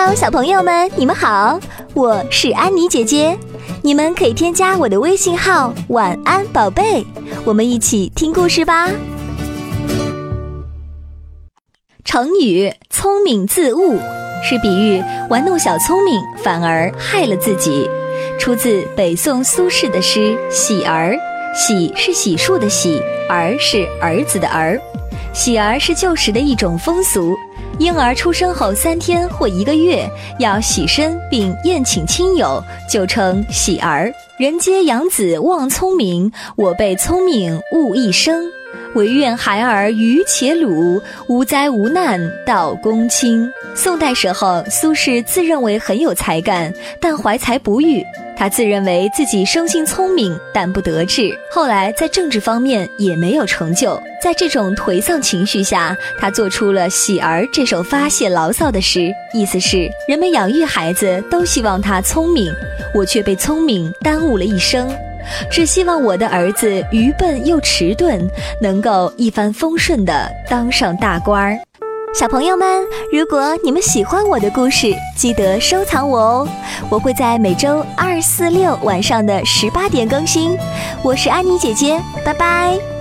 Hello，小朋友们，你们好，我是安妮姐姐。你们可以添加我的微信号“晚安宝贝”，我们一起听故事吧。成语“聪明自误”是比喻玩弄小聪明，反而害了自己。出自北宋苏轼的诗《喜儿》，喜是洗漱的喜，儿是儿子的儿。喜儿是旧时的一种风俗。婴儿出生后三天或一个月，要洗身并宴请亲友，就称喜儿。人皆养子望聪明，我辈聪明误一生。唯愿孩儿愚且鲁，无灾无难到公卿。宋代时候，苏轼自认为很有才干，但怀才不遇。他自认为自己生性聪明，但不得志。后来在政治方面也没有成就。在这种颓丧情绪下，他做出了《喜儿》这首发泄牢骚的诗，意思是人们养育孩子都希望他聪明，我却被聪明耽误了一生，只希望我的儿子愚笨又迟钝，能够一帆风顺地当上大官儿。小朋友们，如果你们喜欢我的故事，记得收藏我哦！我会在每周二、四、六晚上的十八点更新。我是安妮姐姐，拜拜。